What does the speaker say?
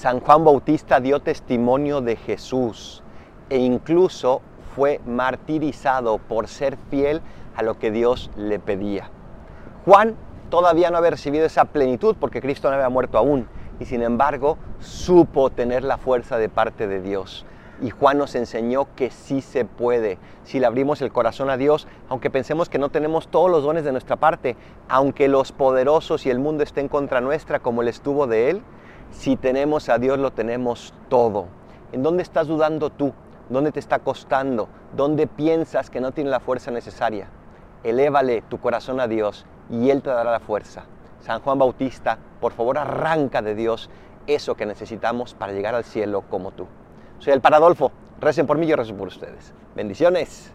San Juan Bautista dio testimonio de Jesús e incluso fue martirizado por ser fiel a lo que Dios le pedía. Juan todavía no había recibido esa plenitud porque Cristo no había muerto aún y sin embargo supo tener la fuerza de parte de Dios. Y Juan nos enseñó que sí se puede. Si le abrimos el corazón a Dios, aunque pensemos que no tenemos todos los dones de nuestra parte, aunque los poderosos y el mundo estén contra nuestra como el estuvo de Él, si tenemos a Dios lo tenemos todo. ¿En dónde estás dudando tú? ¿Dónde te está costando? ¿Dónde piensas que no tiene la fuerza necesaria? Elévale tu corazón a Dios y Él te dará la fuerza. San Juan Bautista, por favor arranca de Dios eso que necesitamos para llegar al cielo como tú. Soy el Paradolfo. Recen por mí, yo rezo por ustedes. Bendiciones.